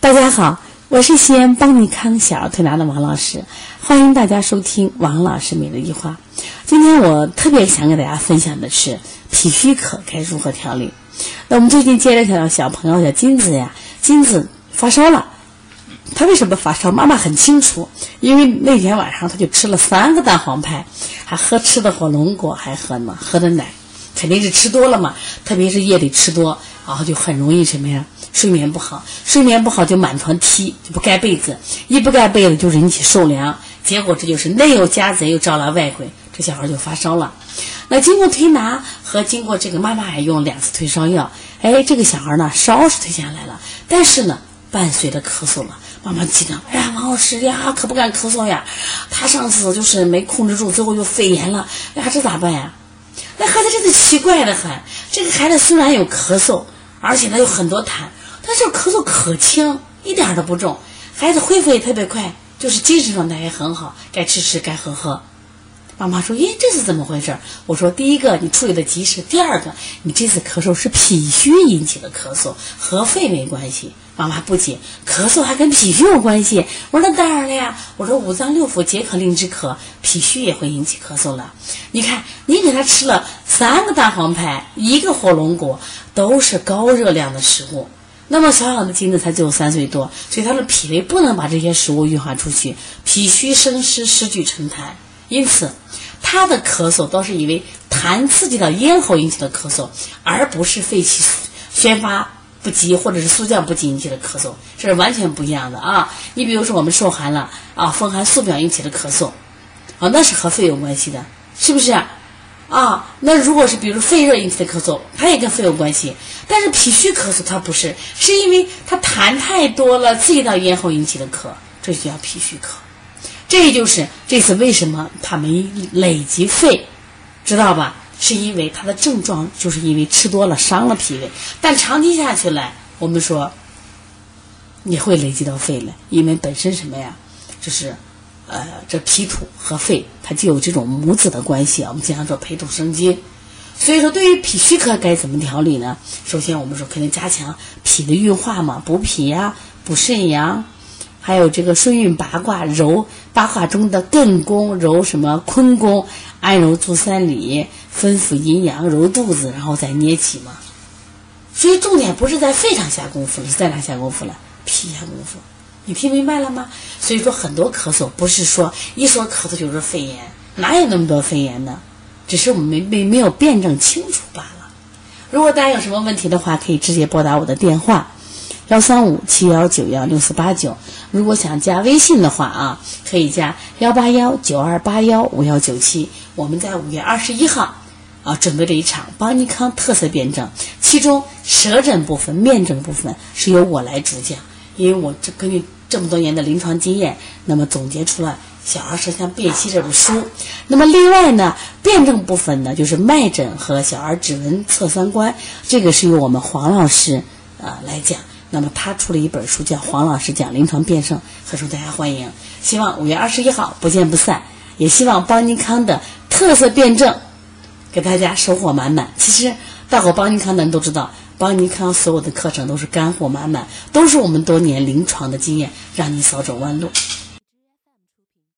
大家好，我是西安邦尼康小儿推拿的王老师，欢迎大家收听王老师每日一话。今天我特别想给大家分享的是脾虚渴该如何调理。那我们最近接了条小朋友叫金子呀，金子发烧了，他为什么发烧？妈妈很清楚，因为那天晚上他就吃了三个蛋黄派，还喝吃的火龙果，还喝呢喝的奶，肯定是吃多了嘛，特别是夜里吃多，然后就很容易什么呀？睡眠不好，睡眠不好就满床踢，就不盖被子，一不盖被子就引起受凉，结果这就是内有家贼又招来外鬼，这小孩就发烧了。那经过推拿和经过这个妈妈还用两次退烧药，哎，这个小孩呢烧是退下来了，但是呢伴随着咳嗽了。妈妈紧张，哎呀，王老师呀，可不敢咳嗽呀。他上次就是没控制住，最后又肺炎了，哎呀，这咋办呀？那孩子真的奇怪的很，这个孩子虽然有咳嗽，而且呢有很多痰。但是咳嗽可轻，一点都不重，孩子恢复也特别快，就是精神状态也很好，该吃吃，该喝喝。妈妈说：“咦，这是怎么回事？”我说：“第一个，你处理的及时；第二个，你这次咳嗽是脾虚引起的咳嗽，和肺没关系。”妈妈不解：“咳嗽还跟脾虚有关系？”我说：“那当然了呀！我说五脏六腑皆可令之咳，脾虚也会引起咳嗽了。你看，你给他吃了三个大黄派，一个火龙果，都是高热量的食物。”那么小小的金子才只有三岁多，所以他的脾胃不能把这些食物运化出去，脾虚生湿，湿聚成痰，因此他的咳嗽都是因为痰刺激到咽喉引起的咳嗽，而不是肺气宣发不及或者是肃降不及引起的咳嗽，这是完全不一样的啊！你比如说我们受寒了啊，风寒素表引起的咳嗽，啊，那是和肺有关系的，是不是？啊，那如果是比如肺热引起的咳嗽，它也跟肺有关系。但是脾虚咳嗽它不是，是因为它痰太多了，刺激到咽喉引起的咳，这就叫脾虚咳。这就是这次为什么他没累积肺，知道吧？是因为他的症状就是因为吃多了伤了脾胃，但长期下去来，我们说你会累积到肺了，因为本身什么呀，就是。呃，这脾土和肺，它就有这种母子的关系啊。我们经常说培土生金，所以说对于脾虚科该怎么调理呢？首先我们说肯定加强脾的运化嘛，补脾呀，补肾阳，还有这个顺运八卦，揉八卦中的艮宫，揉什么坤宫，按揉足三里，分府阴阳，揉肚子，然后再捏起嘛。所以重点不是在肺上下功夫，是在哪下功夫了？脾下功夫。你听明白了吗？所以说很多咳嗽不是说一说咳嗽就是肺炎，哪有那么多肺炎呢？只是我们没没没有辩证清楚罢了。如果大家有什么问题的话，可以直接拨打我的电话幺三五七幺九幺六四八九。如果想加微信的话啊，可以加幺八幺九二八幺五幺九七。我们在五月二十一号啊准备了一场邦尼康特色辩证，其中舌诊部分、面诊部分是由我来主讲，因为我这根据。这么多年的临床经验，那么总结出了《小儿舌象辨析》这本书。那么另外呢，辩证部分呢，就是脉诊和小儿指纹测三观，这个是由我们黄老师啊来讲。那么他出了一本书，叫《黄老师讲临床辩证》，很受大家欢迎。希望五月二十一号不见不散，也希望邦尼康的特色辩证给大家收获满满。其实到过邦尼康的人都知道。邦尼康所有的课程都是干货满满，都是我们多年临床的经验，让你少走弯路。